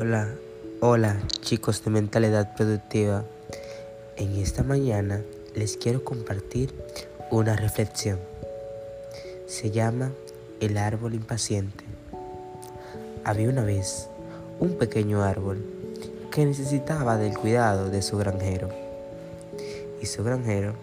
Hola, hola chicos de mentalidad productiva. En esta mañana les quiero compartir una reflexión. Se llama El árbol impaciente. Había una vez un pequeño árbol que necesitaba del cuidado de su granjero. Y su granjero